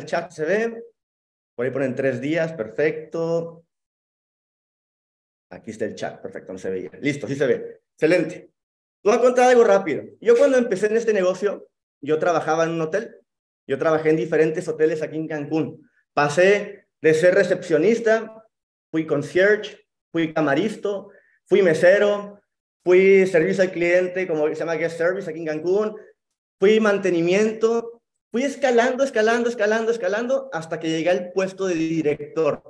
el chat se ve. Por ahí ponen tres días, perfecto. Aquí está el chat, perfecto, no se veía. Listo, sí se ve. Excelente. Voy a contar algo rápido. Yo cuando empecé en este negocio, yo trabajaba en un hotel. Yo trabajé en diferentes hoteles aquí en Cancún. Pasé de ser recepcionista, fui concierge, fui camaristo, fui mesero, fui servicio al cliente, como se llama guest service aquí en Cancún, fui mantenimiento, fui escalando, escalando, escalando, escalando, hasta que llegué al puesto de director.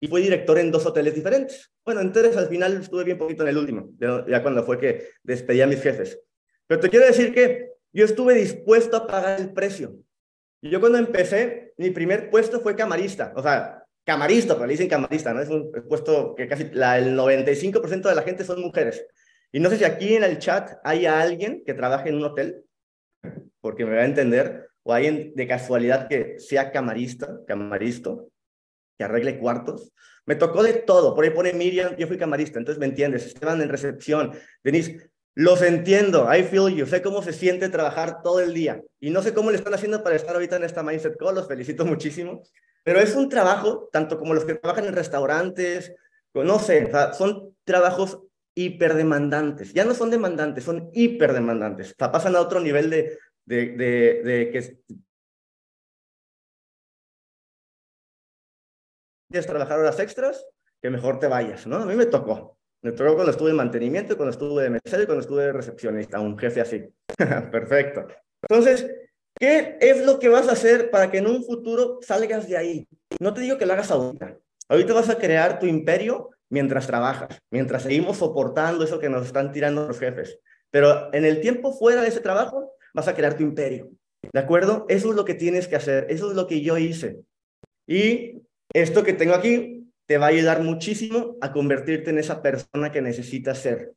Y fui director en dos hoteles diferentes. Bueno, entonces al final estuve bien poquito en el último, ya cuando fue que despedí a mis jefes. Pero te quiero decir que yo estuve dispuesto a pagar el precio. Y yo cuando empecé, mi primer puesto fue camarista. O sea, camarista, pero le dicen camarista, ¿no? Es un puesto que casi la, el 95% de la gente son mujeres. Y no sé si aquí en el chat hay alguien que trabaje en un hotel, porque me va a entender, o alguien de casualidad que sea camarista, camaristo, que arregle cuartos. Me tocó de todo. Por ahí pone Miriam, yo fui camarista, entonces me entiendes. Esteban en recepción. Denise, los entiendo. I feel you. Sé cómo se siente trabajar todo el día. Y no sé cómo le están haciendo para estar ahorita en esta Mindset Call. Los felicito muchísimo. Pero es un trabajo, tanto como los que trabajan en restaurantes, no sé, son trabajos hiperdemandantes. Ya no son demandantes, son hiperdemandantes. O sea, pasan a otro nivel de, de, de, de que quieres trabajar horas extras, que mejor te vayas, ¿no? A mí me tocó. Me tocó cuando estuve en mantenimiento, cuando estuve de mesero y cuando estuve de recepcionista, un jefe así. Perfecto. Entonces, ¿qué es lo que vas a hacer para que en un futuro salgas de ahí? No te digo que lo hagas ahorita. Ahorita vas a crear tu imperio mientras trabajas, mientras seguimos soportando eso que nos están tirando los jefes. Pero en el tiempo fuera de ese trabajo, vas a crear tu imperio. ¿De acuerdo? Eso es lo que tienes que hacer. Eso es lo que yo hice. Y esto que tengo aquí te va a ayudar muchísimo a convertirte en esa persona que necesitas ser.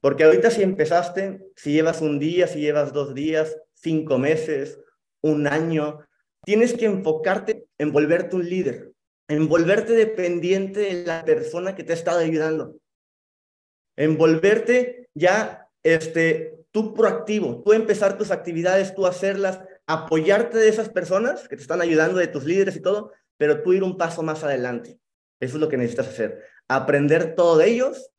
Porque ahorita si empezaste, si llevas un día, si llevas dos días, cinco meses, un año, tienes que enfocarte en volverte un líder, en volverte dependiente de la persona que te ha estado ayudando, en volverte ya este, tú proactivo, tú empezar tus actividades, tú hacerlas, apoyarte de esas personas que te están ayudando, de tus líderes y todo, pero tú ir un paso más adelante. Eso es lo que necesitas hacer. Aprender todo de ellos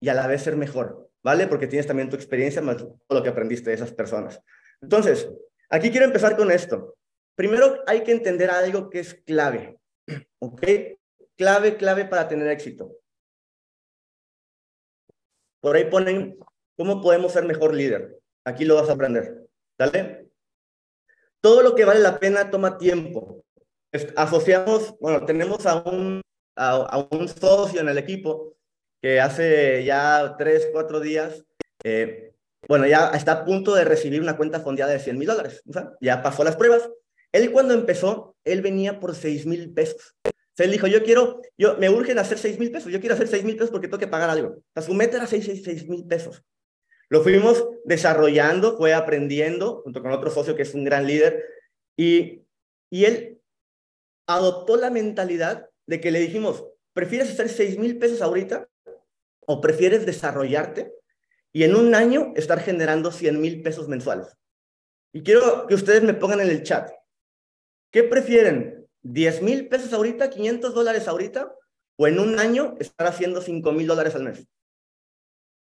y a la vez ser mejor, ¿vale? Porque tienes también tu experiencia más todo lo que aprendiste de esas personas. Entonces, aquí quiero empezar con esto. Primero hay que entender algo que es clave, ¿ok? Clave, clave para tener éxito. Por ahí ponen cómo podemos ser mejor líder. Aquí lo vas a aprender, ¿vale? Todo lo que vale la pena toma tiempo asociamos, bueno, tenemos a un, a, un socio en el equipo que hace ya tres, cuatro días, eh, bueno, ya está a punto de recibir una cuenta fondeada de 100 mil dólares. O sea, ya pasó las pruebas. Él cuando empezó, él venía por 6 mil pesos. Él dijo, yo quiero, yo me urgen hacer 6 mil pesos, yo quiero hacer 6 mil pesos porque tengo que pagar algo. O sea, su meta era 6 mil pesos. Lo fuimos desarrollando, fue aprendiendo, junto con otro socio que es un gran líder, y, y él adoptó la mentalidad de que le dijimos, ¿prefieres hacer 6 mil pesos ahorita o prefieres desarrollarte y en un año estar generando 100 mil pesos mensuales? Y quiero que ustedes me pongan en el chat, ¿qué prefieren? ¿10 mil pesos ahorita, 500 dólares ahorita o en un año estar haciendo 5 mil dólares al mes?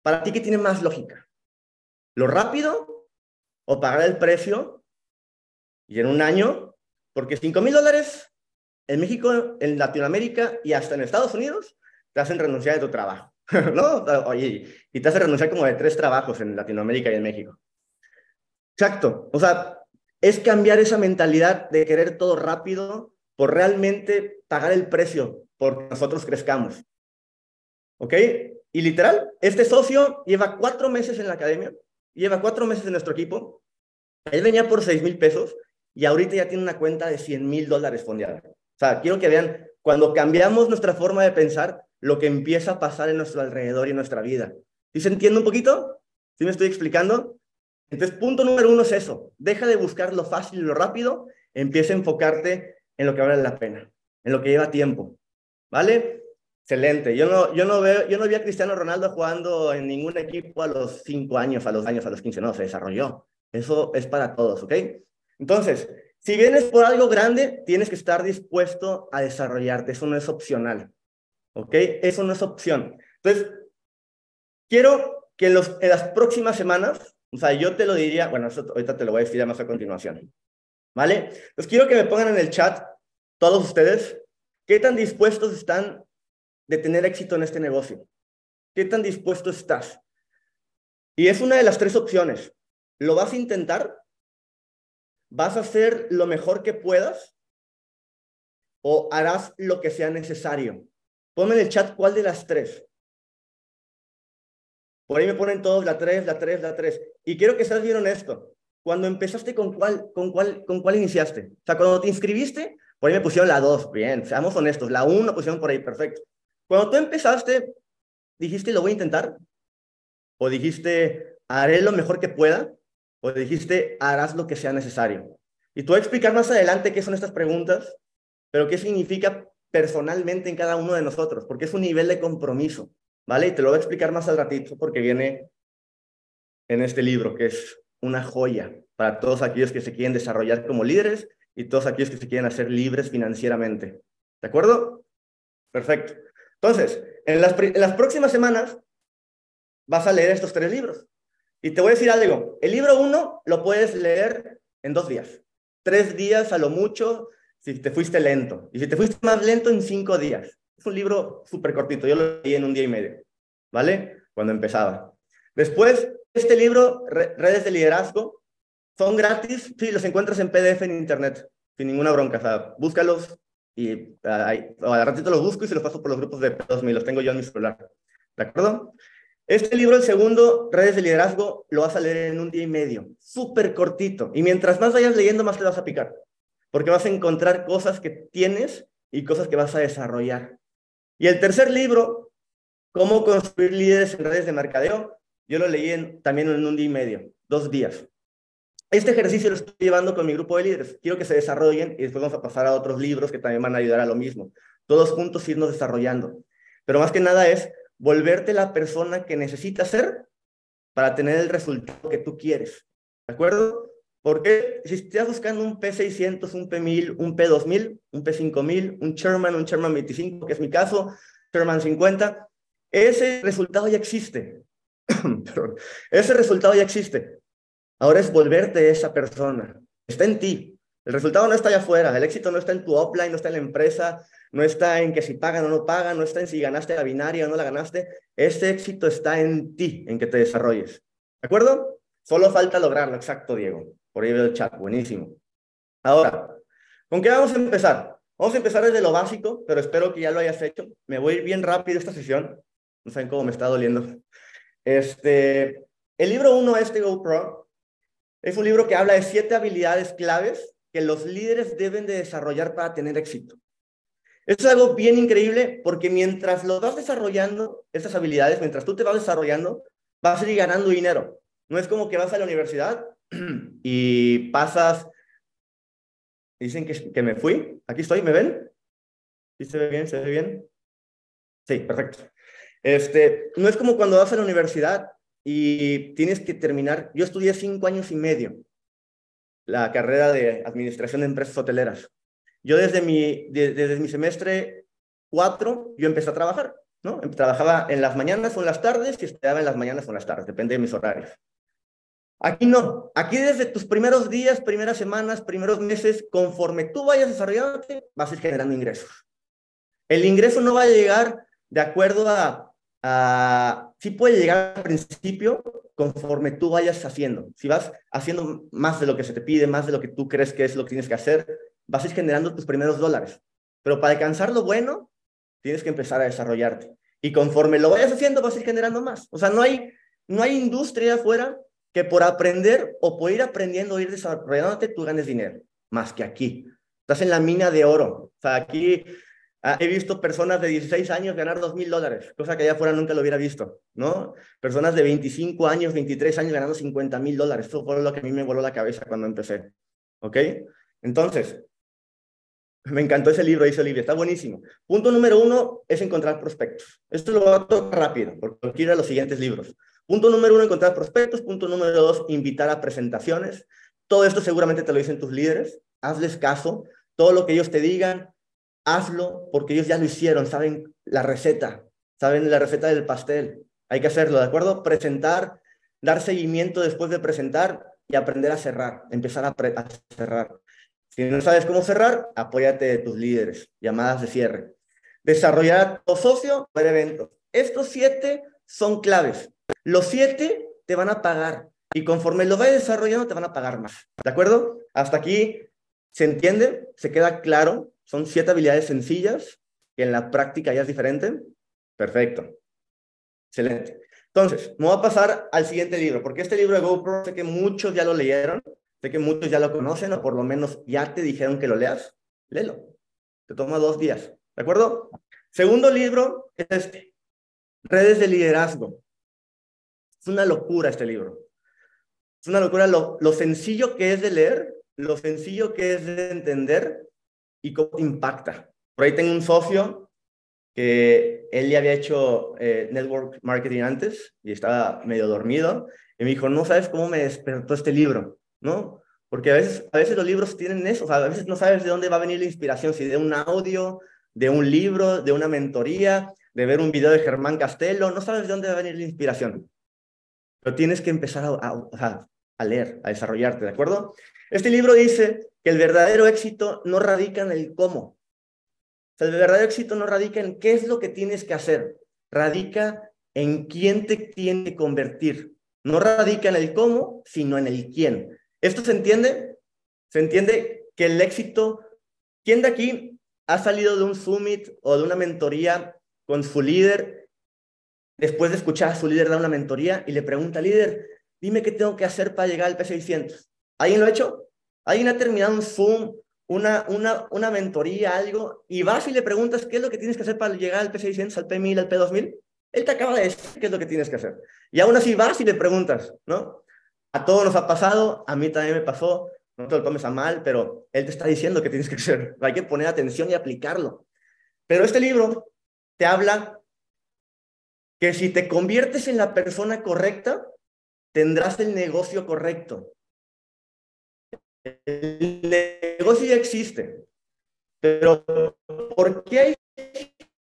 Para ti, ¿qué tiene más lógica? ¿Lo rápido o pagar el precio y en un año? Porque 5 mil dólares en México, en Latinoamérica y hasta en Estados Unidos, te hacen renunciar de tu trabajo, ¿no? Oye, y te hacen renunciar como de tres trabajos en Latinoamérica y en México. Exacto. O sea, es cambiar esa mentalidad de querer todo rápido por realmente pagar el precio por que nosotros crezcamos. ¿Ok? Y literal, este socio lleva cuatro meses en la academia, lleva cuatro meses en nuestro equipo. Él venía por seis mil pesos y ahorita ya tiene una cuenta de 100 mil dólares fondeada. O sea, quiero que vean, cuando cambiamos nuestra forma de pensar, lo que empieza a pasar en nuestro alrededor y en nuestra vida. ¿Sí se entiende un poquito? ¿Sí me estoy explicando? Entonces, punto número uno es eso. Deja de buscar lo fácil y lo rápido. Empieza a enfocarte en lo que vale la pena, en lo que lleva tiempo. ¿Vale? Excelente. Yo no, yo no veo, yo no vi a Cristiano Ronaldo jugando en ningún equipo a los cinco años, a los años, a los 15. No, se desarrolló. Eso es para todos, ¿ok? Entonces, Si vienes por algo grande, tienes que estar dispuesto a desarrollarte. Eso no es opcional. ¿Ok? Eso no es opción. Entonces, quiero que en, los, en las próximas semanas, o sea, yo te lo diría, bueno, eso ahorita te lo voy a decir más a continuación. ¿Vale? Entonces, quiero que me pongan en el chat, todos ustedes, qué tan dispuestos están de tener éxito en este negocio. ¿Qué tan dispuesto estás? Y es una de las tres opciones. ¿Lo vas a intentar? ¿Vas a hacer lo mejor que puedas? ¿O harás lo que sea necesario? Ponme en el chat cuál de las tres. Por ahí me ponen todos la tres, la tres, la tres. Y quiero que seas bien honesto. Cuando empezaste, ¿con cuál, con cuál, con cuál iniciaste? O sea, cuando te inscribiste, por ahí me pusieron la dos. Bien, seamos honestos. La uno pusieron por ahí, perfecto. Cuando tú empezaste, ¿dijiste lo voy a intentar? ¿O dijiste haré lo mejor que pueda? ¿O dijiste harás lo que sea necesario? Y tú voy a explicar más adelante qué son estas preguntas, pero qué significa personalmente en cada uno de nosotros, porque es un nivel de compromiso, ¿vale? Y te lo voy a explicar más al ratito porque viene en este libro, que es una joya para todos aquellos que se quieren desarrollar como líderes y todos aquellos que se quieren hacer libres financieramente. ¿De acuerdo? Perfecto. Entonces, en las, próximas semanas vas a leer estos tres libros. Y te voy a decir algo. El libro uno lo puedes leer en dos días. Tres días a lo mucho si te fuiste lento. Y si te fuiste más lento, en cinco días. Es un libro súper cortito. Yo lo leí en un día y medio. ¿Vale? Cuando empezaba. Después, este libro, Redes de Liderazgo, son gratis. Sí, los encuentras en PDF en Internet. Sin ninguna bronca. O sea, búscalos, y al ratito los busco y se los paso por los grupos de P2000, los tengo yo en mi celular. ¿De acuerdo? Este libro, el segundo, Redes de Liderazgo, lo vas a leer en un día y medio, súper cortito. Y mientras más vayas leyendo, más te vas a picar, porque vas a encontrar cosas que tienes y cosas que vas a desarrollar. Y el tercer libro, Cómo construir líderes en redes de mercadeo, yo lo leí también en un día y medio, dos días. Este ejercicio lo estoy llevando con mi grupo de líderes. Quiero que se desarrollen y después vamos a pasar a otros libros que también van a ayudar a lo mismo. Todos juntos irnos desarrollando. Pero más que nada es volverte la persona que necesitas ser para tener el resultado que tú quieres. ¿De acuerdo? Porque si estás buscando un P600, un P1000, un P2000, un P5000, un Sherman, un Sherman 25, que es mi caso, Sherman 50, ese resultado ya existe. ese resultado ya existe. Ahora es volverte esa persona. Está en ti. El resultado no está allá afuera. El éxito no está en tu offline, no está en la empresa, no está en que si pagan o no pagan, no está en si ganaste la binaria o no la ganaste. Ese éxito está en ti, en que te desarrolles. ¿De acuerdo? Solo falta lograrlo. Exacto, Diego. Por ahí veo el chat. Buenísimo. Ahora, ¿con qué vamos a empezar? Vamos a empezar desde lo básico, pero espero que ya lo hayas hecho. Me voy a ir bien rápido esta sesión. No saben cómo me está doliendo. Este, el libro 1 este GoPro es un libro que habla de siete habilidades claves que los líderes deben de desarrollar para tener éxito. Esto es algo bien increíble porque mientras lo vas desarrollando, estas habilidades, mientras tú te vas desarrollando, vas a ir ganando dinero. No es como que vas a la universidad y pasas, dicen que, que me fui, aquí estoy, ¿me ven? ¿Sí se ve bien? ¿Se ve bien? Sí, perfecto. Este, no es como cuando vas a la universidad y tienes que terminar. Yo estudié cinco años y medio la carrera de administración de empresas hoteleras. Yo desde mi, desde mi semestre cuatro, yo empecé a trabajar, ¿no? Trabajaba en las mañanas o en las tardes y estudiaba en las mañanas o en las tardes, depende de mis horarios. Aquí no, aquí desde tus primeros días, primeras semanas, primeros meses, conforme tú vayas desarrollándote, vas a ir generando ingresos. El ingreso no va a llegar de acuerdo a uh, sí puede llegar al principio conforme tú vayas haciendo. Si vas haciendo más de lo que se te pide, más de lo que tú crees que es lo que tienes que hacer, vas a ir generando tus primeros dólares. Pero para alcanzar lo bueno, tienes que empezar a desarrollarte. Y conforme lo vayas haciendo, vas a ir generando más. O sea, no hay, no hay industria afuera que por aprender o por ir aprendiendo o ir desarrollándote, tú ganes dinero. Más que aquí. Estás en la mina de oro. O sea, aquí Ah, he visto personas de 16 años ganar 2 mil dólares, cosa que allá afuera nunca lo hubiera visto, ¿no? Personas de 25 años, 23 años ganando 50 mil dólares. Eso fue lo que a mí me voló la cabeza cuando empecé, ¿ok? Entonces, me encantó ese libro, dice Olivia, está buenísimo. Punto número uno es encontrar prospectos. Esto lo voy a tocar rápido, porque quiero los siguientes libros. Punto número uno, encontrar prospectos. Punto número dos, invitar a presentaciones. Todo esto seguramente te lo dicen tus líderes, hazles caso, todo lo que ellos te digan, hazlo porque ellos ya lo hicieron, saben la receta, saben la receta del pastel. Hay que hacerlo, ¿de acuerdo? Presentar, dar seguimiento después de presentar y aprender a cerrar, empezar a, a cerrar. Si no sabes cómo cerrar, apóyate de tus líderes, llamadas de cierre. Desarrollar tu socio para eventos. Estos siete son claves. Los siete te van a pagar y conforme lo vayas desarrollando te van a pagar más. ¿De acuerdo? Hasta aquí se entiende, se queda claro. Son siete habilidades sencillas que en la práctica ya es diferente. Perfecto. Excelente. Entonces, me voy a pasar al siguiente libro, porque este libro de GoPro sé que muchos ya lo leyeron, sé que muchos ya lo conocen o por lo menos ya te dijeron que lo leas. Léelo. Te toma dos días. ¿De acuerdo? Segundo libro es este. Redes de liderazgo. Es una locura este libro. Es una locura lo, lo sencillo que es de leer, lo sencillo que es de entender y cómo te impacta. Por ahí tengo un socio que él ya había hecho eh, network marketing antes y estaba medio dormido y me dijo, no sabes cómo me despertó este libro, ¿no? Porque a veces, a veces los libros tienen eso, o sea, a veces no sabes de dónde va a venir la inspiración, si de un audio, de un libro, de una mentoría, de ver un video de Germán Castelo, no sabes de dónde va a venir la inspiración. Pero tienes que empezar a, a, leer, a desarrollarte, ¿de acuerdo? Este libro dice el verdadero éxito no radica en el cómo. O sea, el verdadero éxito no radica en qué es lo que tienes que hacer, radica en quién te tiene que convertir. No radica en el cómo, sino en el quién. ¿Esto se entiende? Se entiende que el éxito, ¿quién de aquí ha salido de un summit o de una mentoría con su líder después de escuchar a su líder dar una mentoría y le pregunta, líder, dime qué tengo que hacer para llegar al P600? ¿Alguien lo ha hecho? ¿Alguien ha terminado un Zoom, una, una, una mentoría, algo, y vas y le preguntas qué es lo que tienes que hacer para llegar al P600, al P1000, al P2000? Él te acaba de decir qué es lo que tienes que hacer. Y aún así vas y le preguntas, ¿no? A todos nos ha pasado, a mí también me pasó, no te lo tomes a mal, pero él te está diciendo que tienes que hacer. Hay que poner atención y aplicarlo. Pero este libro te habla que si te conviertes en la persona correcta, tendrás el negocio correcto. El negocio ya existe, pero ¿por qué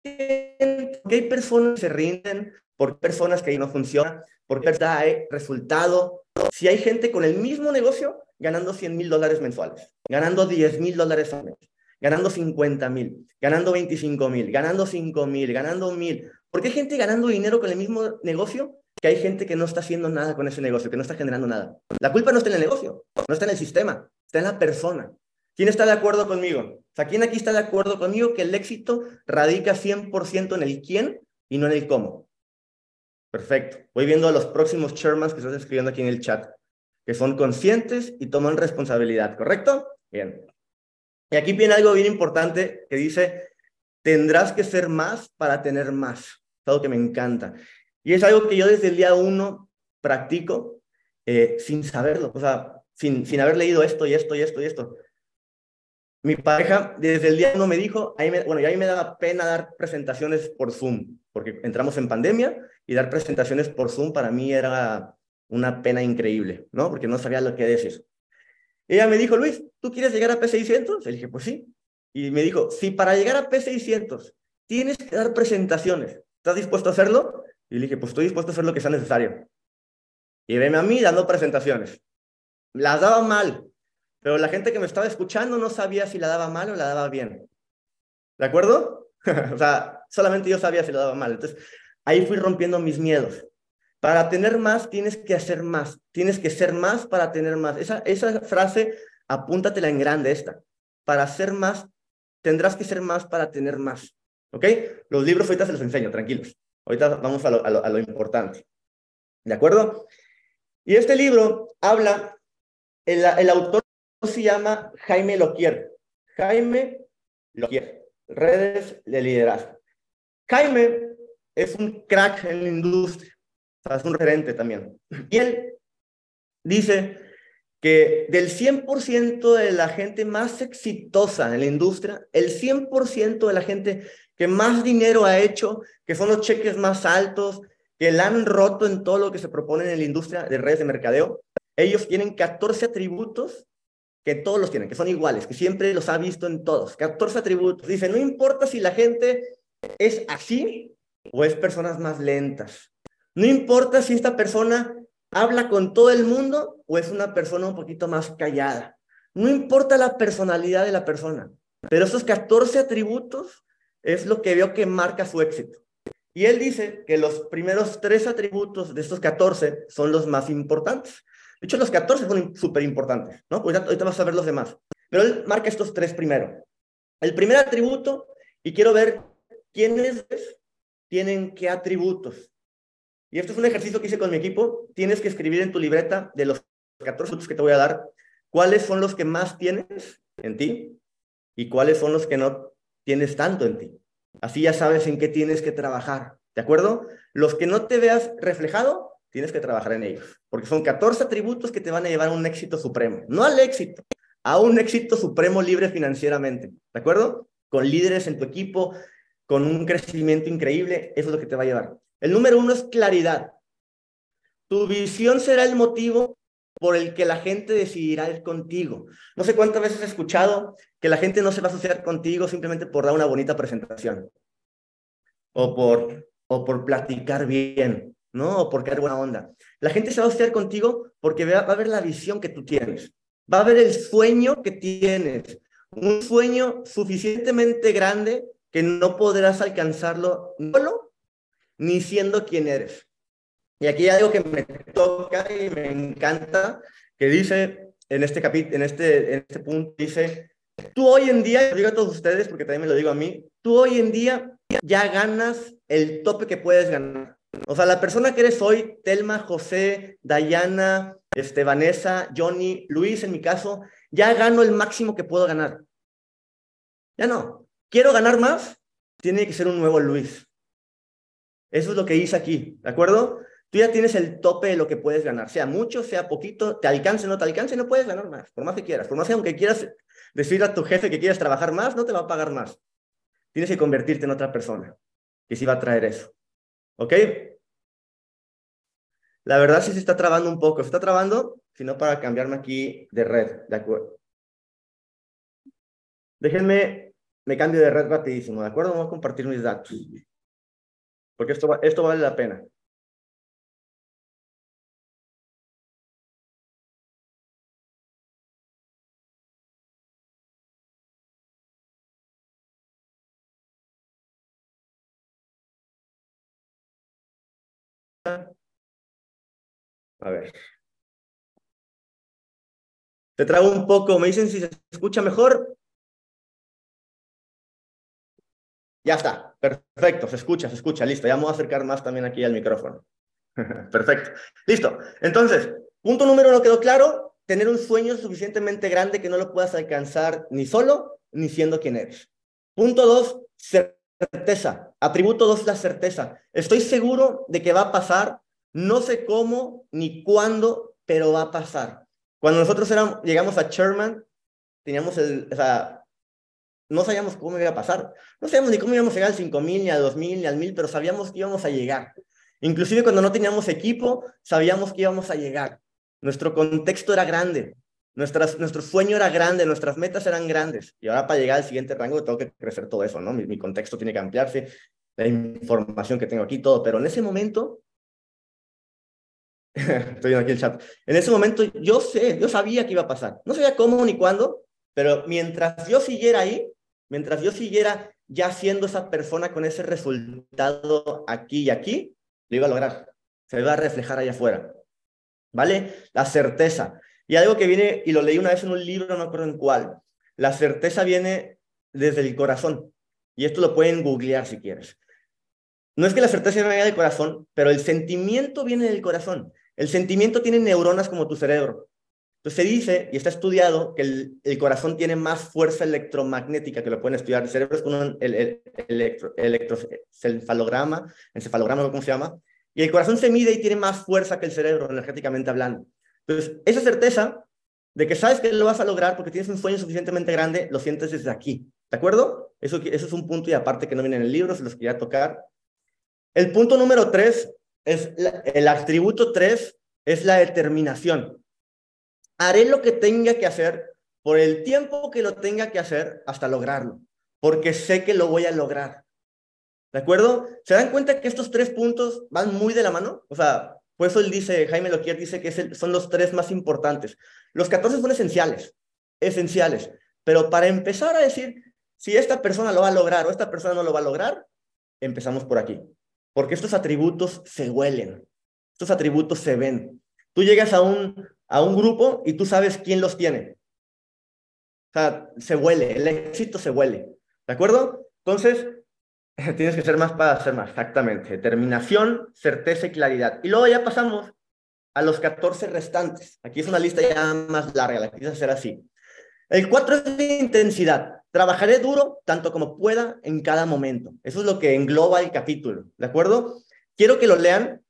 hay, personas que se rinden? ¿Por personas que no funcionan? ¿Por qué hay resultado? Si hay gente con el mismo negocio ganando 100 mil dólares mensuales, ganando 10 mil dólares al mes, ganando 50 mil, ganando 25 mil, ganando 5 mil, ganando mil. ¿Por qué hay gente ganando dinero con el mismo negocio que hay gente que no está haciendo nada con ese negocio, que no está generando nada. La culpa no está en el negocio, no está en el sistema, está en la persona. ¿Quién está de acuerdo conmigo? O sea, ¿quién aquí está de acuerdo conmigo que el éxito radica 100% en el quién y no en el cómo? Perfecto. Voy viendo a los próximos chairmans que están escribiendo aquí en el chat, que son conscientes y toman responsabilidad, ¿correcto? Bien. Y aquí viene algo bien importante que dice, tendrás que ser más para tener más. Es algo que me encanta. Y es algo que yo desde el día uno practico eh, sin saberlo, o sea, sin, sin haber leído esto y esto y esto y esto. Mi pareja desde el día uno me dijo, ahí me, bueno, y a mí me daba pena dar presentaciones por Zoom, porque entramos en pandemia y dar presentaciones por Zoom para mí era una pena increíble, ¿no? Porque no sabía lo que decir. Ella me dijo, Luis, ¿tú quieres llegar a P600? Le dije, pues sí. Y me dijo, si para llegar a P600 tienes que dar presentaciones, ¿estás dispuesto a hacerlo? Y le dije, pues estoy dispuesto a hacer lo que sea necesario. Y veme a mí dando presentaciones. Las daba mal, pero la gente que me estaba escuchando no sabía si la daba mal o la daba bien. ¿De acuerdo? o sea, solamente yo sabía si la daba mal. Entonces, ahí fui rompiendo mis miedos. Para tener más, tienes que hacer más. Tienes que ser más para tener más. Esa, esa frase, apúntatela en grande esta. Para ser más, tendrás que ser más para tener más. ¿Ok? Los libros ahorita se los enseño, tranquilos. Ahorita vamos a lo, importante. ¿De acuerdo? Y este libro habla, el, el autor se llama Jaime Loquier. Jaime Loquier, redes de liderazgo. Jaime es un crack en la industria, o sea, es un referente también. Y él dice que del 100% de la gente más exitosa en la industria, el 100% de la gente que más dinero ha hecho, que son los cheques más altos, que la han roto en todo lo que se propone en la industria de redes de mercadeo. Ellos tienen 14 atributos que todos los tienen, que son iguales, que siempre los ha visto en todos. 14 atributos. Dice, no importa si la gente es así o es personas más lentas. No importa si esta persona habla con todo el mundo o es una persona un poquito más callada. No importa la personalidad de la persona, pero esos 14 atributos es lo que veo que marca su éxito. Y él dice que los primeros tres atributos de estos 14 son los más importantes. De hecho, los 14 son súper importantes, ¿no? Pues ahorita vas a ver los demás. Pero él marca estos tres primero. El primer atributo, y quiero ver quiénes tienen qué atributos. Y esto es un ejercicio que hice con mi equipo. Tienes que escribir en tu libreta de los 14 atributos que te voy a dar, cuáles son los que más tienes en ti y cuáles son los que no tienes tanto en ti. Así ya sabes en qué tienes que trabajar, ¿de acuerdo? Los que no te veas reflejado, tienes que trabajar en ellos, porque son 14 atributos que te van a llevar a un éxito supremo, no al éxito, a un éxito supremo libre financieramente, ¿de acuerdo? Con líderes en tu equipo, con un crecimiento increíble, eso es lo que te va a llevar. El número uno es claridad. Tu visión será el motivo por el que la gente decidirá ir contigo. No sé cuántas veces he escuchado que la gente no se va a asociar contigo simplemente por dar una bonita presentación o por, o por platicar bien, ¿no? O por caer buena onda. La gente se va a asociar contigo porque va a ver la visión que tú tienes, va a ver el sueño que tienes, un sueño suficientemente grande que no podrás alcanzarlo solo ni siendo quien eres. Y aquí hay algo que me toca y me encanta, que dice en este capítulo, en este, este punto, dice, tú hoy en día, lo digo a todos ustedes porque también me lo digo a mí, tú hoy en día ya ganas el tope que puedes ganar. O sea, la persona que eres hoy, Telma, José, Dayana, este, Vanessa, Johnny, Luis, en mi caso, ya gano el máximo que puedo ganar. Ya no. Quiero ganar más, tiene que ser un nuevo Luis. Eso es lo que hice aquí, ¿de acuerdo? Tú ya tienes el tope de lo que puedes ganar, sea mucho, sea poquito, te alcance no te alcance, no puedes ganar más, por más que quieras. Por más que aunque quieras decirle a tu jefe que quieres trabajar más, no te va a pagar más. Tienes que convertirte en otra persona que sí va a traer eso. ¿Ok? La verdad sí se está trabando un poco. Se está trabando, sino para cambiarme aquí de red, ¿de acuerdo? Déjenme, me cambio de red rapidísimo, ¿de acuerdo? Voy a compartir mis datos. Porque esto, esto vale la pena. A ver. Te trago un poco, me dicen si se escucha mejor. Ya está, perfecto, se escucha, se escucha, listo. Ya me voy a acercar más también aquí al micrófono. perfecto, listo. Entonces, punto número uno quedó claro, tener un sueño suficientemente grande que no lo puedas alcanzar ni solo, ni siendo quien eres. Punto dos, certeza. Atributo dos, la certeza. Estoy seguro de que va a pasar no sé cómo ni cuándo, pero va a pasar. Cuando nosotros llegamos a Sherman, teníamos el, o sea, no sabíamos cómo iba a pasar. No sabíamos ni cómo íbamos a llegar al 5000, ni al 2000, ni al 1000, pero sabíamos que íbamos a llegar. Inclusive cuando no teníamos equipo, sabíamos que íbamos a llegar. Nuestro contexto era grande, nuestras, nuestro sueño era grande, nuestras metas eran grandes. Y ahora para llegar al siguiente rango tengo que crecer todo eso, ¿no? Mi contexto tiene que ampliarse, la información que tengo aquí, todo. Pero en ese momento Estoy aquí el chat. En ese momento yo sé, yo sabía que iba a pasar. No sabía cómo ni cuándo, pero mientras yo siguiera ahí, mientras yo siguiera ya siendo esa persona con ese resultado aquí y aquí, lo iba a lograr. Se iba a reflejar allá afuera. ¿Vale? La certeza. Y algo que viene, y lo leí una vez en un libro, no me acuerdo en cuál. La certeza viene desde el corazón. Y esto lo pueden googlear si quieres. No es que la certeza venga del corazón, pero el sentimiento viene del corazón. El sentimiento tiene neuronas como tu cerebro. Entonces se dice, y está estudiado, que el, corazón tiene más fuerza electromagnética, que lo pueden estudiar. El cerebro es con un el, electro, electroencefalograma, encefalograma, ¿cómo se llama? Y el corazón se mide y tiene más fuerza que el cerebro, energéticamente hablando. Entonces, esa certeza de que sabes que lo vas a lograr porque tienes un sueño suficientemente grande, lo sientes desde aquí. ¿De acuerdo? Eso, eso es un punto y aparte que no viene en el libro, se los quería tocar. El punto número tres es el atributo 3 es la determinación. Haré lo que tenga que hacer por el tiempo que lo tenga que hacer hasta lograrlo, porque sé que lo voy a lograr. ¿De acuerdo? ¿Se dan cuenta que estos tres puntos van muy de la mano? O sea, por eso él dice, Jaime Loquier dice que son los tres más importantes. Los 14 son esenciales, esenciales. Pero para empezar a decir si esta persona lo va a lograr o esta persona no lo va a lograr, empezamos por aquí. Porque estos atributos se huelen, estos atributos se ven. Tú llegas a un, a un grupo y tú sabes quién los tiene. O sea, se huele, el éxito se huele. ¿De acuerdo? Entonces, tienes que ser más para hacer más, exactamente. Determinación, certeza y claridad. Y luego ya pasamos a los 14 restantes. Aquí es una lista ya más larga, la quise hacer así. El 4 es de intensidad. Trabajaré duro tanto como pueda en cada momento. Eso es lo que engloba el capítulo, ¿de acuerdo? Quiero que lo lean.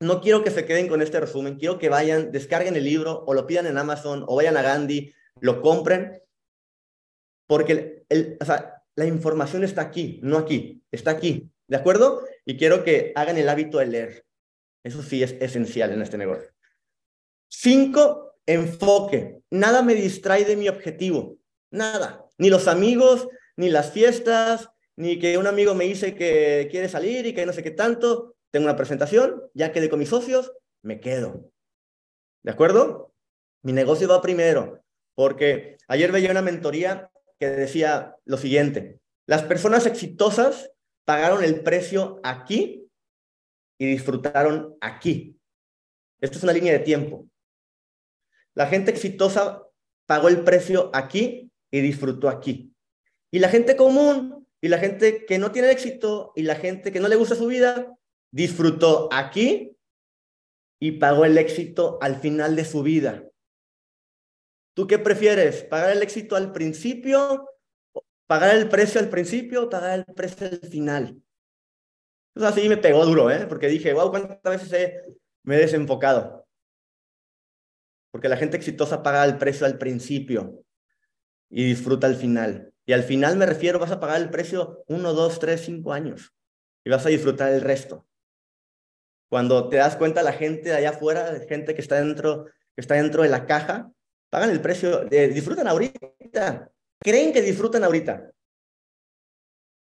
No quiero que se queden con este resumen. Quiero que vayan, descarguen el libro o lo pidan en Amazon o vayan a Gandhi, lo compren. Porque el, o sea, la información está aquí, no aquí, está aquí, ¿de acuerdo? Y quiero que hagan el hábito de leer. Eso sí es esencial en este negocio. Cinco, enfoque. Nada me distrae de mi objetivo. Nada. Ni los amigos, ni las fiestas, ni que un amigo me dice que quiere salir y que no sé qué tanto. Tengo una presentación, ya quedé con mis socios, me quedo. ¿De acuerdo? Mi negocio va primero. Porque ayer veía una mentoría que decía lo siguiente, las personas exitosas pagaron el precio aquí y disfrutaron aquí. Esto es una línea de tiempo. La gente exitosa pagó el precio aquí y disfrutó aquí. Y la gente común y la gente que no tiene éxito y la gente que no le gusta su vida disfrutó aquí y pagó el éxito al final de su vida. ¿Tú qué prefieres? ¿Pagar el éxito al principio? ¿Pagar el precio al principio o pagar el precio al final? Entonces así me pegó duro, ¿eh? Porque dije, wow, ¿cuántas veces me he desenfocado? Porque la gente exitosa paga el precio al principio y disfruta al final. Y al final me refiero, vas a pagar el precio uno, dos, tres, cinco años y vas a disfrutar el resto. Cuando te das cuenta la gente de allá afuera, gente que está dentro, que está dentro de la caja, pagan el precio, disfrutan ahorita, creen que disfrutan ahorita.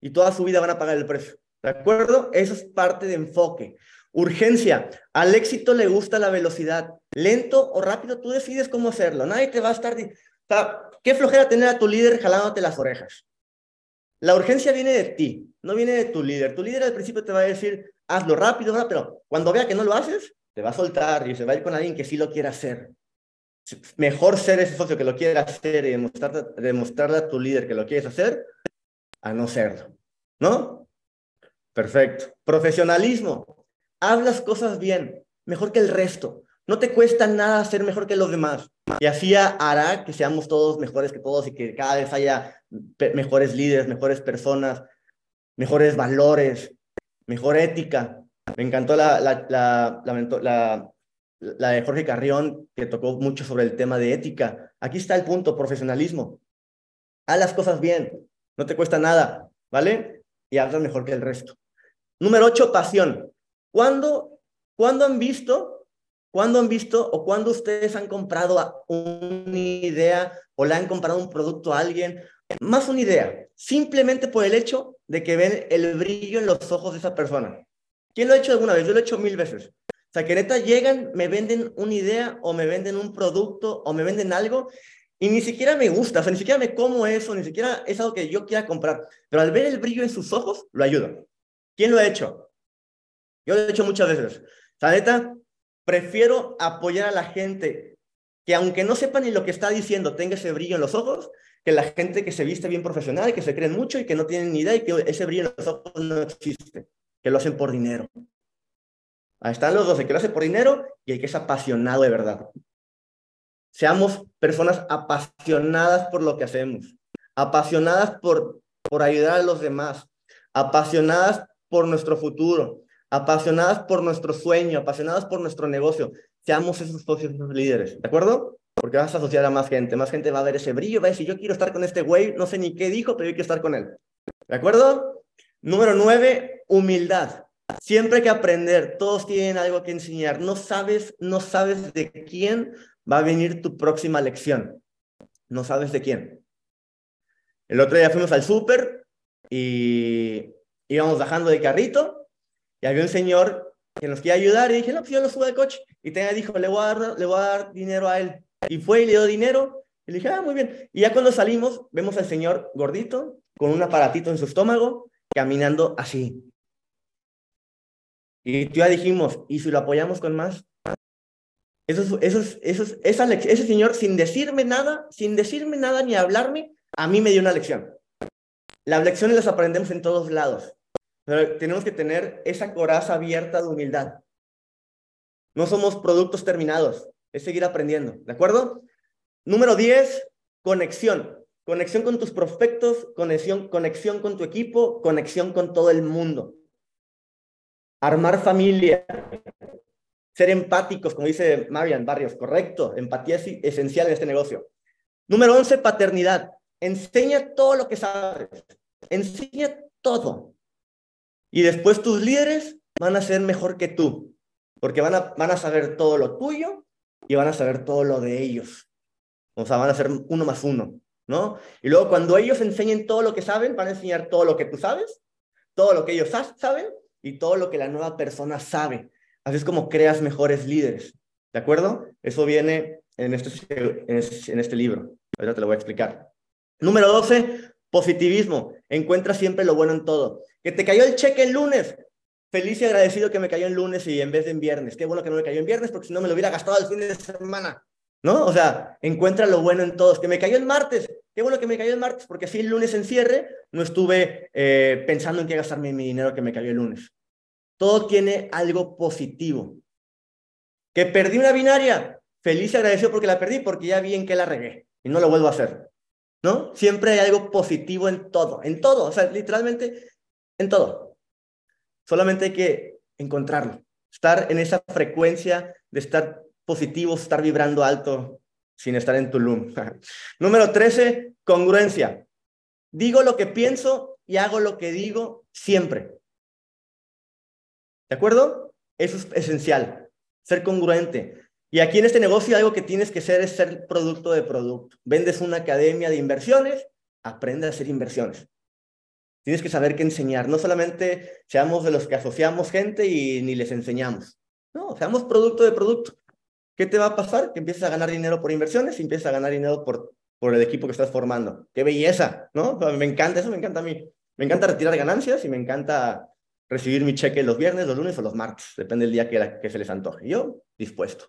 Y toda su vida van a pagar el precio. ¿De acuerdo? Eso es parte de enfoque. Urgencia. Al éxito le gusta la velocidad. Lento o rápido, tú decides cómo hacerlo. Nadie te va a estar... Qué flojera tener a tu líder jalándote las orejas. La urgencia viene de ti, no viene de tu líder. Tu líder al principio te va a decir, hazlo rápido, pero cuando vea que no lo haces, te va a soltar y se va a ir con alguien que sí lo quiera hacer mejor ser ese socio que lo quiere hacer y demostrarle a tu líder que lo quieres hacer, a no serlo. ¿No? Perfecto. Profesionalismo. Hablas cosas bien, mejor que el resto. No te cuesta nada ser mejor que los demás. Y así hará que seamos todos mejores que todos y que cada vez haya mejores líderes, mejores personas, mejores valores, mejor ética. Me encantó la, la, la, de Jorge Carrión, que tocó mucho sobre el tema de ética. Aquí está el punto, profesionalismo. Haz las cosas bien, no te cuesta nada, ¿vale? Y hazlas mejor que el resto. Número ocho, pasión. ¿Cuándo, ¿Cuándo han visto, cuándo han visto o cuándo ustedes han comprado una idea o le han comprado un producto a alguien? Más una idea, simplemente por el hecho de que ven el brillo en los ojos de esa persona. ¿Quién lo ha hecho alguna vez? Yo lo he hecho mil veces. O sea, que neta llegan, me venden una idea o me venden un producto o me venden algo y ni siquiera me gusta, o sea, ni siquiera me como eso, ni siquiera es algo que yo quiera comprar. Pero al ver el brillo en sus ojos, lo ayuda. ¿Quién lo ha hecho? Yo lo he hecho muchas veces. O sea, neta, prefiero apoyar a la gente que aunque no sepa ni lo que está diciendo, tenga ese brillo en los ojos, que la gente que se viste bien profesional, que se creen mucho y que no tienen ni idea y que ese brillo en los ojos no existe, que lo hacen por dinero. Ahí están los dos, el que lo hace por dinero y el que es apasionado de verdad. Seamos personas apasionadas por lo que hacemos, apasionadas por, por ayudar a los demás, apasionadas por nuestro futuro, apasionadas por nuestro sueño, apasionadas por nuestro negocio. Seamos esos socios, esos líderes, ¿de acuerdo? Porque vas a asociar a más gente, más gente va a ver ese brillo, va a decir, yo quiero estar con este güey, no sé ni qué dijo, pero yo quiero estar con él. ¿De acuerdo? Número nueve, humildad. Siempre hay que aprender, todos tienen algo que enseñar. No sabes, no sabes de quién va a venir tu próxima lección. No sabes de quién. El otro día fuimos al súper y íbamos bajando de carrito y había un señor que nos quería ayudar y dije, no, pues yo lo subo al coche. Y tenía dijo, le voy, a dar, le voy a dar dinero a él. Y fue y le dio dinero. Y le dije, ah, muy bien. Y ya cuando salimos, vemos al señor gordito con un aparatito en su estómago, caminando así. Y ya dijimos, ¿y si lo apoyamos con más? Eso, eso, eso, esa, ese señor, sin decirme nada, sin decirme nada ni hablarme, a mí me dio una lección. Las lecciones las aprendemos en todos lados, tenemos que tener esa coraza abierta de humildad. No somos productos terminados, es seguir aprendiendo, ¿de acuerdo? Número 10, conexión. Conexión con tus prospectos, conexión, conexión con tu equipo, conexión con todo el mundo. Armar familia. Ser empáticos, como dice Marian Barrios, correcto. Empatía es esencial en este negocio. Número 11, paternidad. Enseña todo lo que sabes. Enseña todo. Y después tus líderes van a ser mejor que tú, porque van a, van a saber todo lo tuyo y van a saber todo lo de ellos. O sea, van a ser uno más uno. ¿no? Y luego cuando ellos enseñen todo lo que saben, van a enseñar todo lo que tú sabes, todo lo que ellos saben y todo lo que la nueva persona sabe. Así es como creas mejores líderes, ¿de acuerdo? Eso viene en este, en este libro. Ahora te lo voy a explicar. Número 12, positivismo. Encuentra siempre lo bueno en todo. Que te cayó el cheque el lunes. Feliz y agradecido que me cayó el lunes y en vez de en viernes. Qué bueno que no me cayó en viernes porque si no me lo hubiera gastado el fin de semana. ¿no? O sea, encuentra lo bueno en todos. Que me cayó el martes, qué bueno que me cayó el martes, porque así el lunes en cierre no estuve eh, pensando en qué gastarme mi dinero que me cayó el lunes. Todo tiene algo positivo. Que perdí una binaria, feliz y agradecido porque la perdí, porque ya vi en qué la regué y no lo vuelvo a hacer. ¿No? Siempre hay algo positivo en todo, en todo, o sea, literalmente en todo. Solamente hay que encontrarlo, estar en esa frecuencia de estar positivo estar vibrando alto sin estar en Tulum. Número 13, congruencia. Digo lo que pienso y hago lo que digo siempre. ¿De acuerdo? Eso es esencial, ser congruente. Y aquí en este negocio algo que tienes que ser es ser producto de producto. Vendes una academia de inversiones, aprende a hacer inversiones. Tienes que saber qué enseñar. No solamente seamos de los que asociamos gente y ni les enseñamos. No, seamos producto de producto. ¿Qué te va a pasar? Que empieces a ganar dinero por inversiones y empiezas a ganar dinero por, por el equipo que estás formando. ¡Qué belleza! ¿No? Me encanta, eso me encanta a mí. Me encanta retirar ganancias y me encanta recibir mi cheque los viernes, los lunes o los martes, depende del día que, que se les antoje. Yo, dispuesto.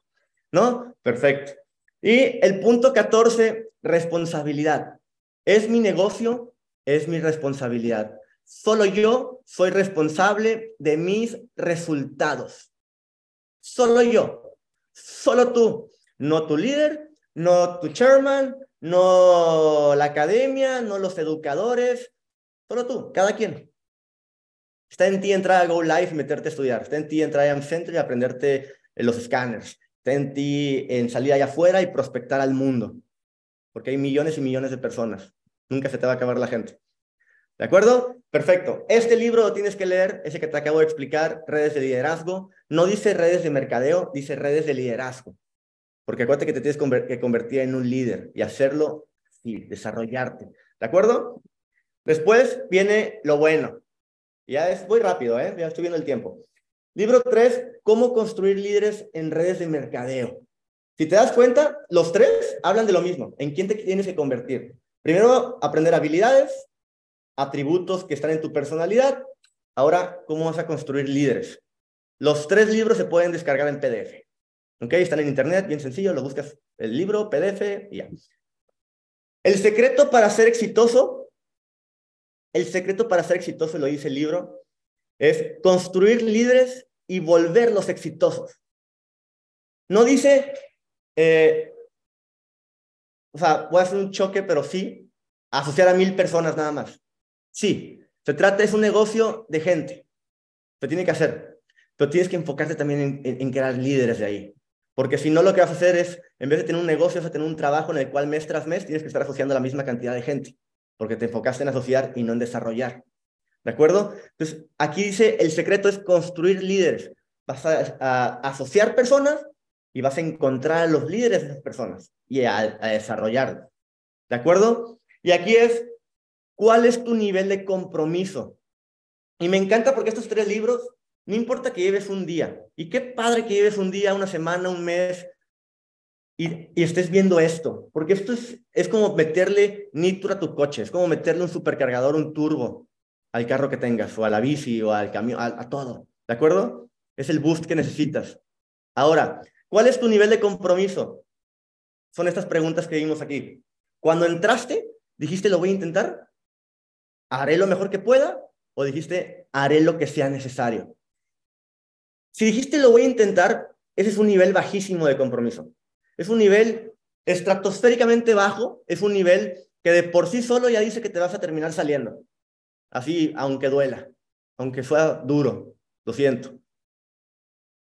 ¿No? Perfecto. Y el punto 14, responsabilidad. Es mi negocio, es mi responsabilidad. Solo yo soy responsable de mis resultados. Solo yo. Solo tú, no tu líder, no tu chairman, no la academia, no los educadores, solo tú, cada quien. Está en ti entrar a Go Live y meterte a estudiar. Está en ti entrar a Center y aprenderte los escáneres. Está en ti en salir allá afuera y prospectar al mundo. Porque hay millones y millones de personas. Nunca se te va a acabar la gente. ¿De acuerdo? Perfecto. Este libro lo tienes que leer, ese que te acabo de explicar, redes de liderazgo. No dice redes de mercadeo, dice redes de liderazgo. Porque acuérdate que te tienes que convertir en un líder y hacerlo y desarrollarte. ¿De acuerdo? Después viene lo bueno. Ya es muy rápido, ¿eh? Ya estoy viendo el tiempo. Libro 3, cómo construir líderes en redes de mercadeo. Si te das cuenta, los tres hablan de lo mismo. ¿En quién te tienes que convertir? Primero, aprender habilidades, atributos que están en tu personalidad. Ahora, ¿cómo vas a construir líderes? Los tres libros se pueden descargar en PDF. ¿Ok? Están en internet, bien sencillo, lo buscas el libro, PDF y ya. El secreto para ser exitoso, el secreto para ser exitoso, lo dice el libro, es construir líderes y volverlos exitosos. No dice, eh, o sea, voy a hacer un choque, pero sí, asociar a mil personas nada más. Sí, se trata, es un negocio de gente. Se tiene que hacer. Pero tienes que enfocarte también en, crear líderes de ahí. Porque si no, lo que vas a hacer es, en vez de tener un negocio, vas a tener un trabajo en el cual mes tras mes tienes que estar asociando la misma cantidad de gente. Porque te enfocaste en asociar y no en desarrollar. ¿De acuerdo? Entonces, aquí dice, el secreto es construir líderes. Vas a, asociar personas y vas a encontrar a los líderes de esas personas y a, a desarrollarlos. ¿De acuerdo? Y aquí es, ¿cuál es tu nivel de compromiso? Y me encanta porque estos tres libros, no importa que lleves un día, y qué padre que lleves un día, una semana, un mes, y, y, estés viendo esto, porque esto es, es como meterle nitro a tu coche, es como meterle un supercargador, un turbo al carro que tengas, o a la bici, o al camión, a, a todo, ¿de acuerdo? Es el boost que necesitas. Ahora, ¿cuál es tu nivel de compromiso? Son estas preguntas que vimos aquí. Cuando entraste, dijiste, lo voy a intentar, haré lo mejor que pueda, o dijiste, haré lo que sea necesario. Si dijiste, lo voy a intentar, ese es un nivel bajísimo de compromiso. Es un nivel estratosféricamente bajo, es un nivel que de por sí solo ya dice que te vas a terminar saliendo. Así, aunque duela, aunque sea duro, lo siento.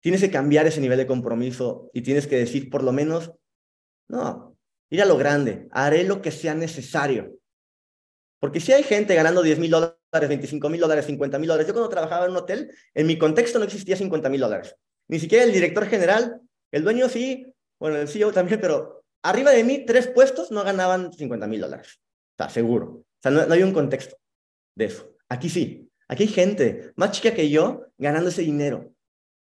Tienes que cambiar ese nivel de compromiso y tienes que decir por lo menos, no, ir a lo grande, haré lo que sea necesario. Porque si hay gente ganando 10 mil dólares, 25 mil dólares, 50 mil dólares, yo cuando trabajaba en un hotel, en mi contexto no existía 50 mil dólares. Ni siquiera el director general, el dueño sí, bueno, el CEO también, pero arriba de mí, tres puestos no ganaban 50 mil dólares. O seguro. O sea, no, no hay un contexto de eso. Aquí sí. Aquí hay gente más chica que yo ganando ese dinero.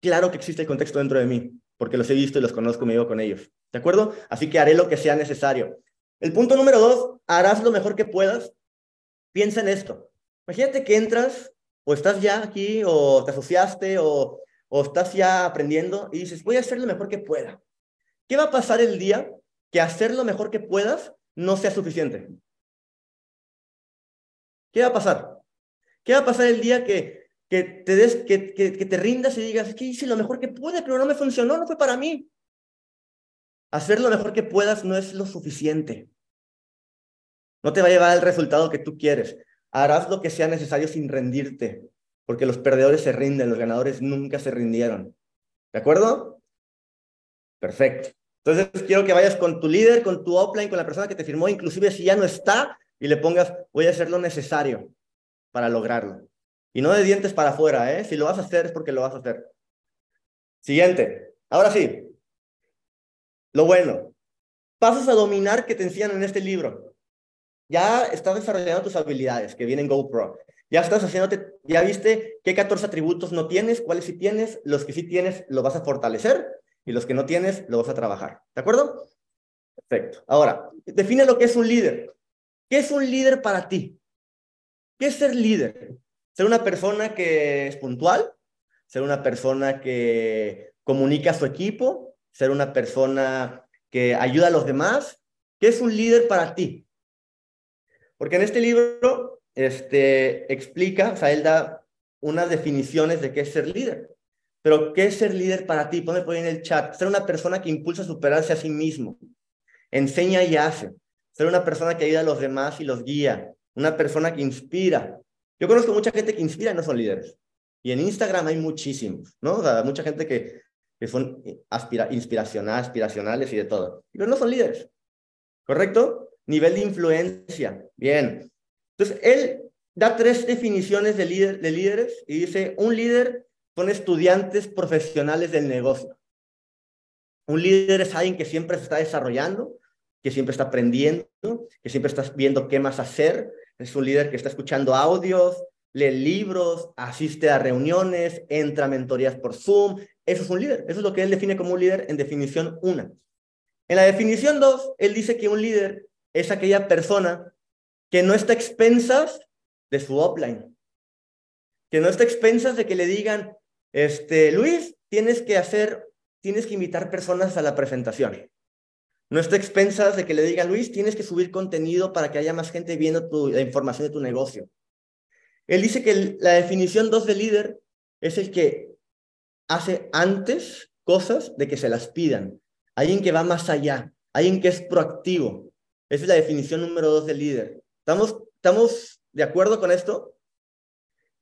Claro que existe el contexto dentro de mí porque los he visto y los conozco, me vivo con ellos. ¿De acuerdo? Así que haré lo que sea necesario. El punto número dos, harás lo mejor que puedas. Piensa en esto. Imagínate que entras o estás ya aquí o te asociaste o, o estás ya aprendiendo y dices, voy a hacer lo mejor que pueda. ¿Qué va a pasar el día que hacer lo mejor que puedas no sea suficiente? ¿Qué va a pasar? ¿Qué va a pasar el día que que te, des, que, que, te rindas y digas, que hice lo mejor que pude, pero no me funcionó, no fue para mí. Hacer lo mejor que puedas no es lo suficiente. No te va a llevar al resultado que tú quieres. Harás lo que sea necesario sin rendirte, porque los perdedores se rinden, los ganadores nunca se rindieron. ¿De acuerdo? Perfecto. Entonces quiero que vayas con tu líder, con tu offline, con la persona que te firmó, inclusive si ya no está, y le pongas, voy a hacer lo necesario para lograrlo. Y no de dientes para afuera, ¿eh? Si lo vas a hacer es porque lo vas a hacer. Siguiente. Ahora sí. Lo bueno. Pasos a dominar que te enseñan en este libro. Ya estás desarrollando tus habilidades que vienen GoPro. Ya estás haciéndote, ya viste qué 14 atributos no tienes, cuáles sí tienes, los que sí tienes los vas a fortalecer y los que no tienes los vas a trabajar. ¿De acuerdo? Perfecto. Ahora, define lo que es un líder. ¿Qué es un líder para ti? ¿Qué es ser líder? Ser una persona que es puntual, ser una persona que comunica a su equipo, ser una persona que ayuda a los demás. ¿Qué es un líder para ti? Porque en este libro este, explica, o sea, él da unas definiciones de qué es ser líder. Pero, ¿qué es ser líder para ti? Ponme por ahí en el chat. Ser una persona que impulsa a superarse a sí mismo. Enseña y hace. Ser una persona que ayuda a los demás y los guía. Una persona que inspira. Yo conozco mucha gente que inspira y no son líderes. Y en Instagram hay muchísimos, ¿no? O mucha gente que, que son aspira, inspiracionales, aspiracionales y de todo. Pero no son líderes. ¿Correcto? Nivel de influencia. Bien. Entonces, él da tres definiciones de, líder, de líderes y dice, un líder son estudiantes profesionales del negocio. Un líder es alguien que siempre se está desarrollando, que siempre está aprendiendo, que siempre está viendo qué más hacer, es un líder que está escuchando audios, lee libros, asiste a reuniones, entra a mentorías por Zoom. Eso es un líder. Eso es lo que él define como un líder en definición 1. En la definición 2, él dice que un líder es aquella persona que no está expensas de su offline, que no está expensas de que le digan, este, Luis, tienes que hacer, tienes que invitar personas a la presentación. No está expensas de que le digan, Luis, tienes que subir contenido para que haya más gente viendo tu, la información de tu negocio. Él dice que la definición 2 de líder es el que hace antes cosas de que se las pidan. Alguien que va más allá, alguien que es proactivo. Esa es la definición número 2 de líder. ¿Estamos, ¿Estamos de acuerdo con esto?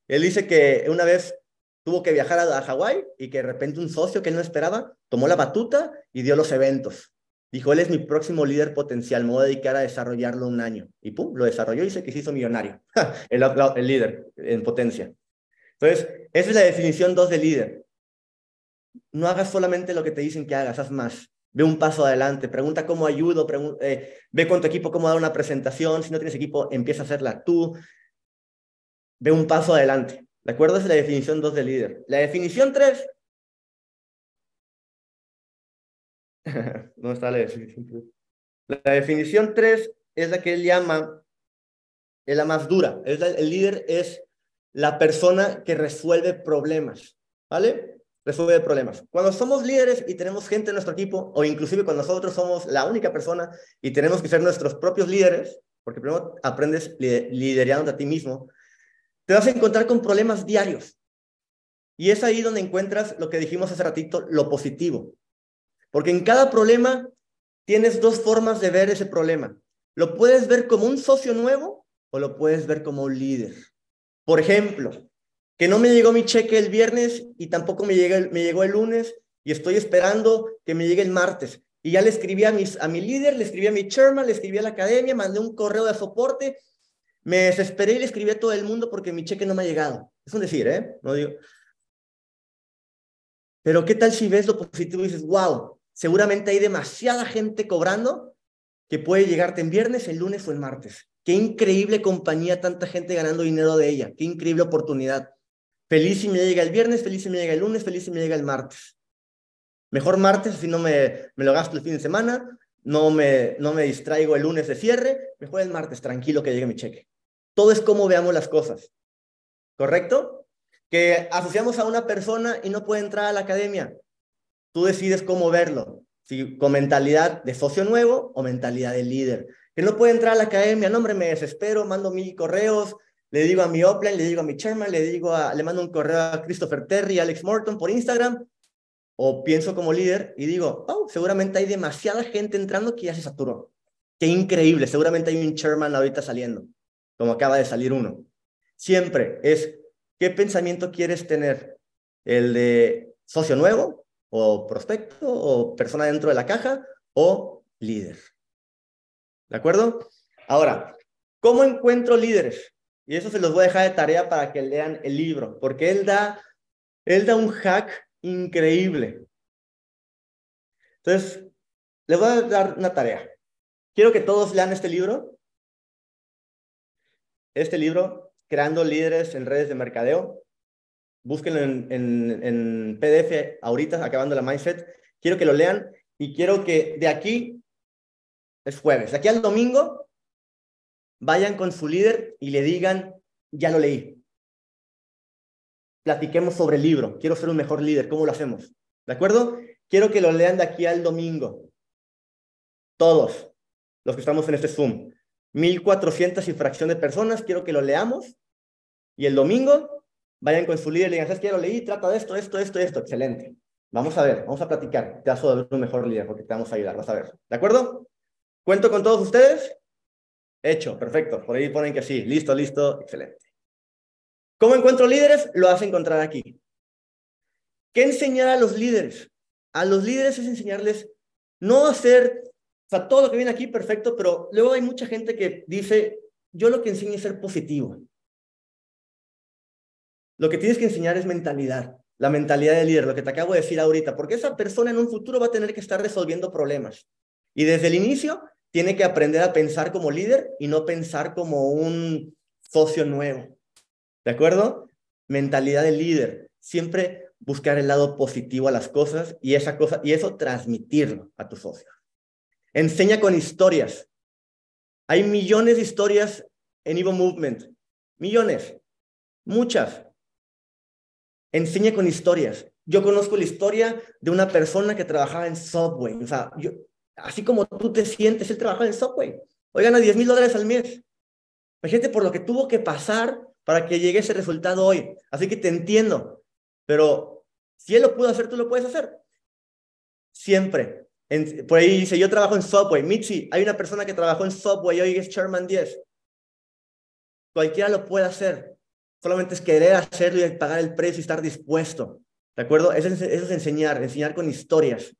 Él dice que una vez tuvo que viajar a, a Hawái y que de repente un socio que él no esperaba tomó la batuta y dio los eventos. Dijo, él es mi próximo líder potencial, me voy a dedicar a desarrollarlo un año. Y pum, lo desarrolló y se hizo millonario, el, el líder en potencia. Entonces, esa es la definición dos de líder. No hagas solamente lo que te dicen que hagas, haz más. Ve un paso adelante, pregunta cómo ayudo, eh, ve con tu equipo cómo dar una presentación. Si no tienes equipo, empieza a hacerla tú. Ve un paso adelante. ¿De acuerdo? es la definición 2 de líder. La definición 3. ¿Dónde está la definición 3? La definición 3 es la que él llama, es la más dura. El líder es la persona que resuelve problemas. ¿Vale? Resuelve problemas. Cuando somos líderes y tenemos gente en nuestro equipo, o inclusive cuando nosotros somos la única persona y tenemos que ser nuestros propios líderes, porque primero aprendes liderando a ti mismo, te vas a encontrar con problemas diarios. Y es ahí donde encuentras lo que dijimos hace ratito, lo positivo. Porque en cada problema tienes dos formas de ver ese problema. Lo puedes ver como un socio nuevo o lo puedes ver como un líder. Por ejemplo, que no me llegó mi cheque el viernes y tampoco me, llegó el lunes y estoy esperando que me llegue el martes. Y ya le escribí a, a mi líder, le escribí a mi chairman, le escribí a la academia, mandé un correo de soporte me desesperé y le escribí a todo el mundo porque mi cheque no me ha llegado. Es un decir, ¿eh? No digo. Pero ¿qué tal si ves lo positivo y dices, wow, seguramente hay demasiada gente cobrando que puede llegarte en viernes, el lunes o el martes. Qué increíble compañía, tanta gente ganando dinero de ella. Qué increíble oportunidad. Feliz si me llega el viernes, feliz si me llega el lunes, feliz si me llega el martes. Mejor martes, así no me, me lo gasto el fin de semana, no me, no me distraigo el lunes de cierre, mejor el martes, tranquilo que llegue mi cheque. Todo es cómo veamos las cosas. ¿Correcto? Que asociamos a una persona y no puede entrar a la academia. Tú decides cómo verlo. Si con mentalidad de socio nuevo o mentalidad de líder. Que no puede entrar a la academia, no, hombre, me desespero, mando mil correos, le digo a mi Oplan, le digo a mi chairman, le digo a, le mando un correo a Christopher Terry, Alex Morton por Instagram, o pienso como líder y digo, oh, seguramente hay demasiada gente entrando que ya se saturó. Qué increíble, seguramente hay un chairman ahorita saliendo como acaba de salir uno. Siempre es, ¿qué pensamiento quieres tener? ¿El de socio nuevo o prospecto o persona dentro de la caja o líder? ¿De acuerdo? Ahora, ¿cómo encuentro líderes? Y eso se los voy a dejar de tarea para que lean el libro, porque él da, él da un hack increíble. Entonces, les voy a dar una tarea. Quiero que todos lean este libro este libro, Creando líderes en redes de mercadeo. Búsquenlo en, PDF ahorita, acabando la mindset. Quiero que lo lean y quiero que de aquí, es jueves, de aquí al domingo, vayan con su líder y le digan, ya lo leí. Platiquemos sobre el libro. Quiero ser un mejor líder. ¿Cómo lo hacemos? ¿De acuerdo? Quiero que lo lean de aquí al domingo. Todos los que estamos en este Zoom. 1400 y fracción de personas, quiero que lo leamos. Y el domingo vayan con su líder y le digan, ¿sabes qué? Leí, trata de esto, esto, esto, esto. Excelente. Vamos a ver, vamos a platicar. Te vas a ver un mejor líder porque te vamos a ayudar, vas a ver. ¿De acuerdo? ¿Cuento con todos ustedes? Hecho, perfecto. Por ahí ponen que sí. Listo, listo, excelente. ¿Cómo encuentro líderes? Lo vas a encontrar aquí. ¿Qué enseñar a los líderes? A los líderes es enseñarles no hacer sea, todo lo que viene aquí, perfecto, pero luego hay mucha gente que dice, yo lo que enseño es ser positivo. Lo que tienes que enseñar es mentalidad, la mentalidad del líder, lo que te acabo de decir ahorita, porque esa persona en un futuro va a tener que estar resolviendo problemas. Y desde el inicio tiene que aprender a pensar como líder y no pensar como un socio nuevo. ¿De acuerdo? Mentalidad de líder. Siempre buscar el lado positivo a las cosas y esa cosa y eso transmitirlo a tus socios. Enseña con historias. Hay millones de historias en Evo Movement. Millones. Muchas. Enseña con historias. Yo conozco la historia de una persona que trabajaba en Subway. O sea, yo, así como tú te sientes, él trabajaba en Subway. Hoy gana 10 mil dólares al mes. Imagínate por lo que tuvo que pasar para que llegue ese resultado hoy. Así que te entiendo. Pero si él lo pudo hacer, tú lo puedes hacer. Siempre por ahí dice, yo trabajo en Subway. Mitzi, hay una persona que trabajó en Subway y hoy es Chairman 10. Cualquiera lo puede hacer. Solamente es querer hacerlo y pagar el precio y estar dispuesto. ¿De acuerdo? Eso es, eso es enseñar, enseñar con historias.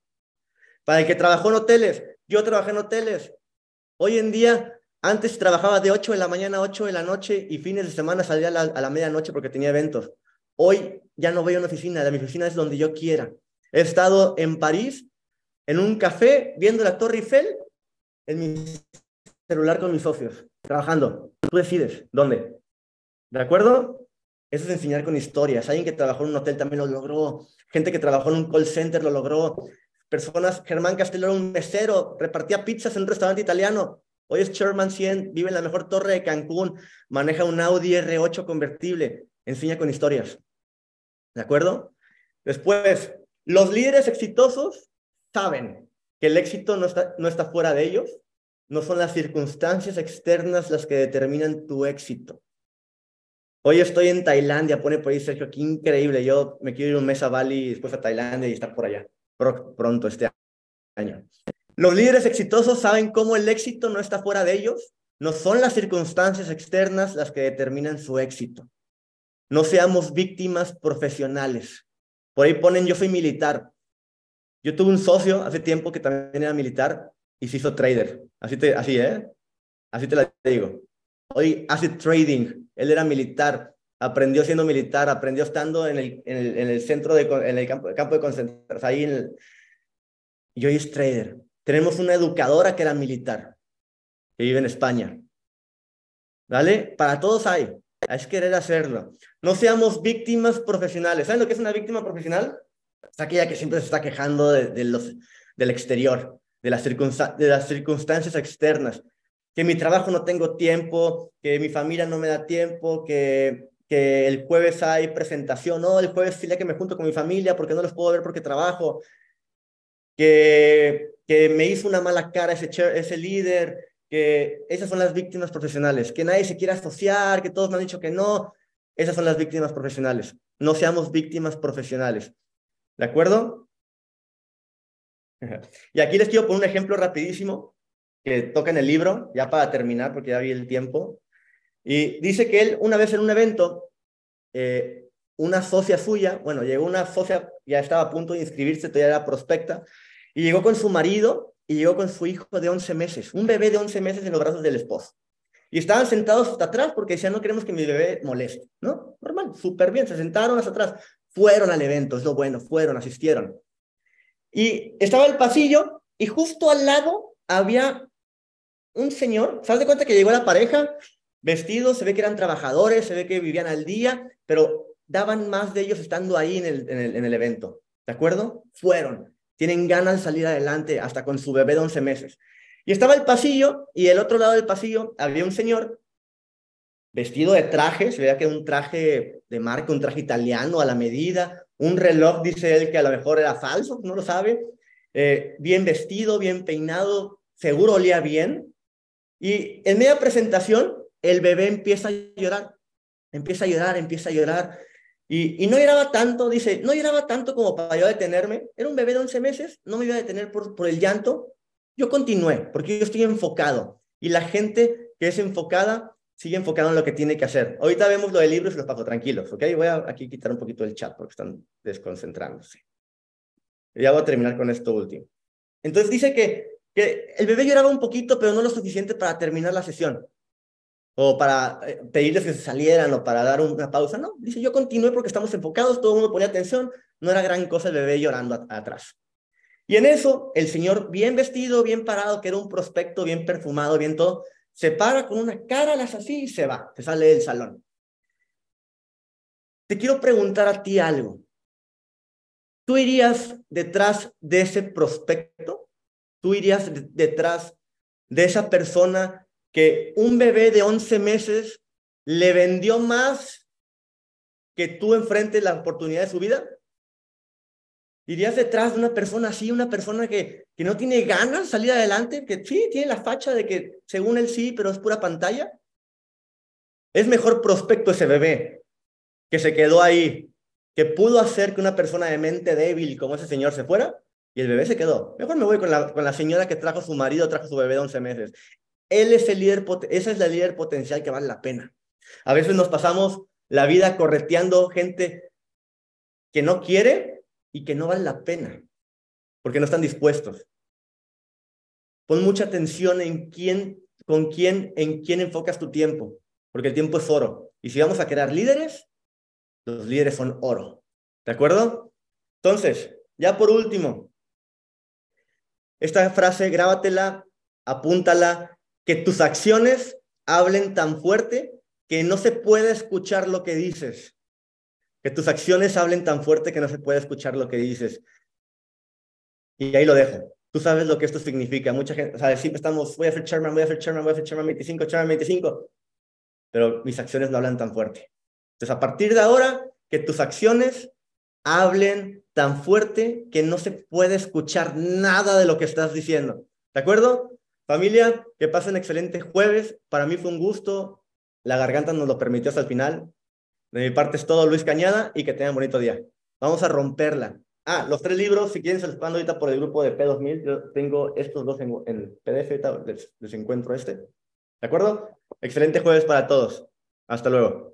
Para el que trabajó en hoteles, yo trabajé en hoteles. Hoy en día, antes trabajaba de 8 de la mañana a 8 de la noche y fines de semana salía a la, a la medianoche porque tenía eventos. Hoy ya no voy a una oficina, la mi oficina es donde yo quiera. He estado en París en un café viendo la Torre Eiffel en mi celular con mis socios, trabajando. Tú decides dónde. ¿De acuerdo? Eso es enseñar con historias. Alguien que trabajó en un hotel también lo logró. Gente que trabajó en un call center lo logró. Personas, Germán Castelló era un mesero, repartía pizzas en un restaurante italiano. Hoy es Chairman 100, vive en la mejor torre de Cancún, maneja un Audi R8 convertible, enseña con historias. ¿De acuerdo? Después, los líderes exitosos saben que el éxito no está, no está fuera de ellos, no son las circunstancias externas las que determinan tu éxito. Hoy estoy en Tailandia, pone por ahí Sergio, qué increíble. Yo me quiero ir un mes a Bali, después a Tailandia y estar por allá pronto este año. Los líderes exitosos saben cómo el éxito no está fuera de ellos, no son las circunstancias externas las que determinan su éxito. No seamos víctimas profesionales. Por ahí ponen, yo soy militar. Yo tuve un socio hace tiempo que también era militar y se hizo trader. Así, te, así ¿eh? Así te la digo. Hoy hace trading. Él era militar. Aprendió siendo militar. Aprendió estando en el, en el, en el centro, de, en el campo, campo de concentración. Ahí en el, y hoy es trader. Tenemos una educadora que era militar, que vive en España. ¿Vale? Para todos hay. Es querer hacerlo. No seamos víctimas profesionales. ¿Saben lo que es una víctima profesional? Es aquella que siempre se está quejando de, los, del exterior, de las, de las circunstancias externas. Que mi trabajo no tengo tiempo, que mi familia no me da tiempo, que, que el jueves hay presentación. No, el jueves sí que me junto con mi familia porque no los puedo ver porque trabajo. Que, que me hizo una mala cara ese, ese líder, que esas son las víctimas profesionales, que nadie se quiera asociar, que todos me han dicho que no, esas son las víctimas profesionales. No seamos víctimas profesionales. ¿De acuerdo? Y aquí les quiero poner un ejemplo rapidísimo que toca en el libro, ya para terminar, porque ya vi el tiempo. Y dice que él, una vez en un evento, eh, una socia suya, bueno, llegó una socia, ya estaba a punto de inscribirse, todavía era prospecta, y llegó con su marido y llegó con su hijo de 11 meses, un bebé de 11 meses en los brazos del esposo. Y estaban sentados hasta atrás porque decían, no queremos que mi bebé moleste, ¿no? Normal, súper bien, se sentaron hasta atrás. Fueron al evento, es lo bueno, fueron, asistieron. Y estaba el pasillo y justo al lado había un señor, ¿sabes de cuenta que llegó la pareja? Vestidos, se ve que eran trabajadores, se ve que vivían al día, pero daban más de ellos estando ahí en el, en el, en el evento, ¿de acuerdo? Fueron tienen ganas de salir adelante hasta con su bebé de 11 meses. Y estaba el pasillo y el otro lado del pasillo había un señor vestido de traje, se veía que era un traje de marca, un traje italiano a la medida, un reloj, dice él, que a lo mejor era falso, no lo sabe, eh, bien vestido, bien peinado, seguro olía bien. Y en media presentación, el bebé empieza a llorar, empieza a llorar, empieza a llorar. Y, no lloraba tanto, dice, no lloraba tanto como para yo detenerme. Era un bebé de 11 meses, no me iba a detener por, por el llanto. Yo continué, porque yo estoy enfocado. Y la gente que es enfocada sigue enfocada en lo que tiene que hacer. Ahorita vemos lo del libro y los paso tranquilos, ¿ok? Voy a aquí quitar un poquito el chat porque están desconcentrándose. Ya voy a terminar con esto último. Entonces dice que, que el bebé lloraba un poquito, pero no lo suficiente para terminar la sesión o para eh, pedirles que se salieran o para dar una pausa. No, dice, yo continué porque estamos enfocados, todo el mundo ponía atención, no era gran cosa el bebé llorando atrás. Y en eso, el señor bien vestido, bien parado, que era un prospecto, bien perfumado, bien todo, se para con una cara las así y se va, se sale del salón. Te quiero preguntar a ti algo. ¿Tú irías detrás de ese prospecto? ¿Tú irías detrás de esa persona que un bebé de 11 meses le vendió más que tú enfrentes la oportunidad de su vida? ¿Irías detrás de una persona así, una persona que, que no tiene ganas de salir adelante, que sí, tiene la facha de que según él sí, pero es pura pantalla? Es mejor prospecto ese bebé que se quedó ahí, que pudo hacer que una persona de mente débil como ese señor se fuera, y el bebé se quedó. Mejor me voy con la, con la señora que trajo su marido, trajo su bebé de 11 meses. Él es el líder, esa es la líder potencial que vale la pena. A veces nos pasamos la vida correteando gente que no quiere y que no vale la pena, porque no están dispuestos. Pon mucha atención en quién, con quién, en quién enfocas tu tiempo, porque el tiempo es oro. Y si vamos a crear líderes, los líderes son oro. ¿De acuerdo? Entonces, ya por último, Esta frase, grábatela, apúntala, que tus acciones hablen tan fuerte que no se puede escuchar lo que dices. Que tus acciones hablen tan fuerte que no se puede escuchar lo que dices. Y ahí lo dejo. Tú sabes lo que esto significa. Mucha gente, o sea, siempre estamos, voy a hacer chairman, voy a hacer chairman, voy a hacer chairman 25, chairman 25. Pero mis acciones no hablan tan fuerte. Entonces, a partir de ahora, que tus acciones hablen tan fuerte que no se puede escuchar nada de lo que estás diciendo. ¿De acuerdo? Familia, que pasen excelente jueves. Para mí fue un gusto. La garganta nos lo permitió hasta el final. De mi parte es todo, Luis Cañada, y que tengan bonito día. Vamos a romperla. Ah, los tres libros, si quieren, se los mando ahorita por el grupo de P2000. Yo tengo estos dos en, en PDF, ahorita les, les encuentro este. ¿De acuerdo? Excelente jueves para todos. Hasta luego.